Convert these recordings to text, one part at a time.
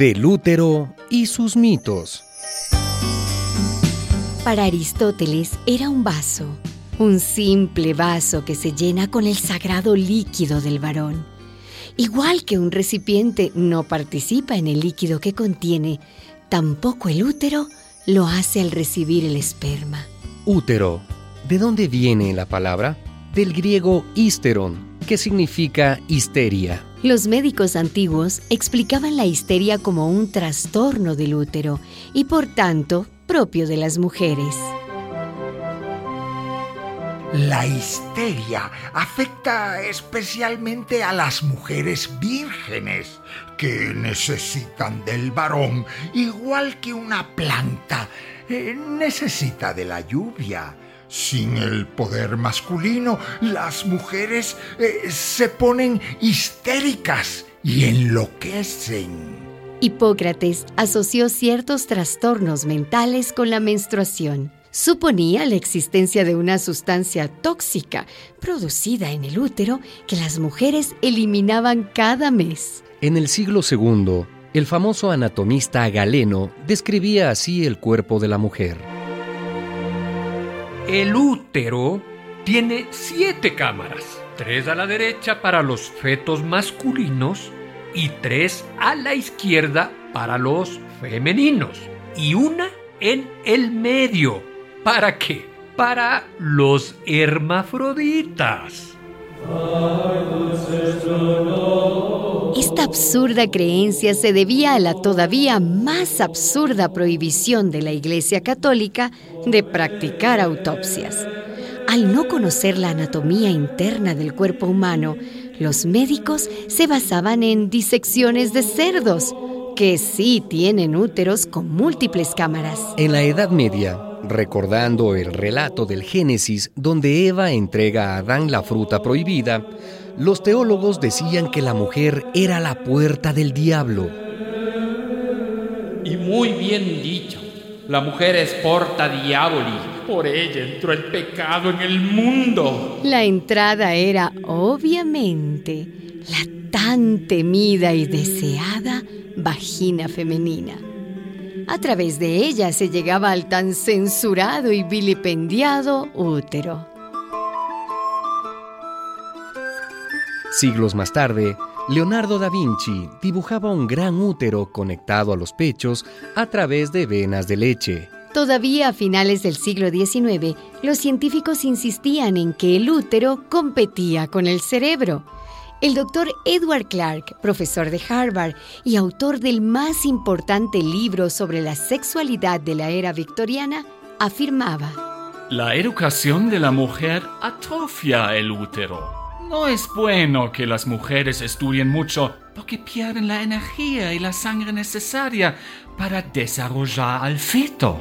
Del útero y sus mitos. Para Aristóteles era un vaso, un simple vaso que se llena con el sagrado líquido del varón. Igual que un recipiente no participa en el líquido que contiene, tampoco el útero lo hace al recibir el esperma. Útero. ¿De dónde viene la palabra? Del griego histeron, que significa histeria. Los médicos antiguos explicaban la histeria como un trastorno del útero y por tanto propio de las mujeres. La histeria afecta especialmente a las mujeres vírgenes que necesitan del varón igual que una planta eh, necesita de la lluvia. Sin el poder masculino, las mujeres eh, se ponen histéricas y enloquecen. Hipócrates asoció ciertos trastornos mentales con la menstruación. Suponía la existencia de una sustancia tóxica producida en el útero que las mujeres eliminaban cada mes. En el siglo II, el famoso anatomista Galeno describía así el cuerpo de la mujer. El útero tiene siete cámaras, tres a la derecha para los fetos masculinos y tres a la izquierda para los femeninos y una en el medio. ¿Para qué? Para los hermafroditas. Esta absurda creencia se debía a la todavía más absurda prohibición de la Iglesia Católica de practicar autopsias. Al no conocer la anatomía interna del cuerpo humano, los médicos se basaban en disecciones de cerdos, que sí tienen úteros con múltiples cámaras. En la Edad Media, recordando el relato del Génesis donde Eva entrega a Adán la fruta prohibida, los teólogos decían que la mujer era la puerta del diablo. Y muy bien dicho, la mujer es porta diaboli, por ella entró el pecado en el mundo. La entrada era, obviamente, la tan temida y deseada vagina femenina. A través de ella se llegaba al tan censurado y vilipendiado útero. Siglos más tarde, Leonardo da Vinci dibujaba un gran útero conectado a los pechos a través de venas de leche. Todavía a finales del siglo XIX, los científicos insistían en que el útero competía con el cerebro. El doctor Edward Clark, profesor de Harvard y autor del más importante libro sobre la sexualidad de la era victoriana, afirmaba, La educación de la mujer atrofia el útero. No es bueno que las mujeres estudien mucho porque pierden la energía y la sangre necesaria para desarrollar al feto.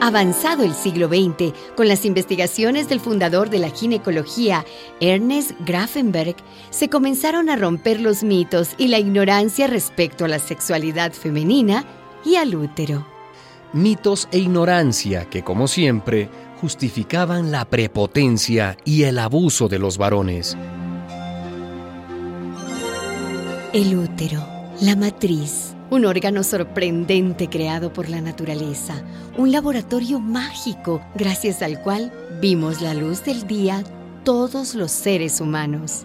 Avanzado el siglo XX, con las investigaciones del fundador de la ginecología, Ernest Grafenberg, se comenzaron a romper los mitos y la ignorancia respecto a la sexualidad femenina y al útero. Mitos e ignorancia que, como siempre, justificaban la prepotencia y el abuso de los varones. El útero, la matriz, un órgano sorprendente creado por la naturaleza, un laboratorio mágico gracias al cual vimos la luz del día todos los seres humanos.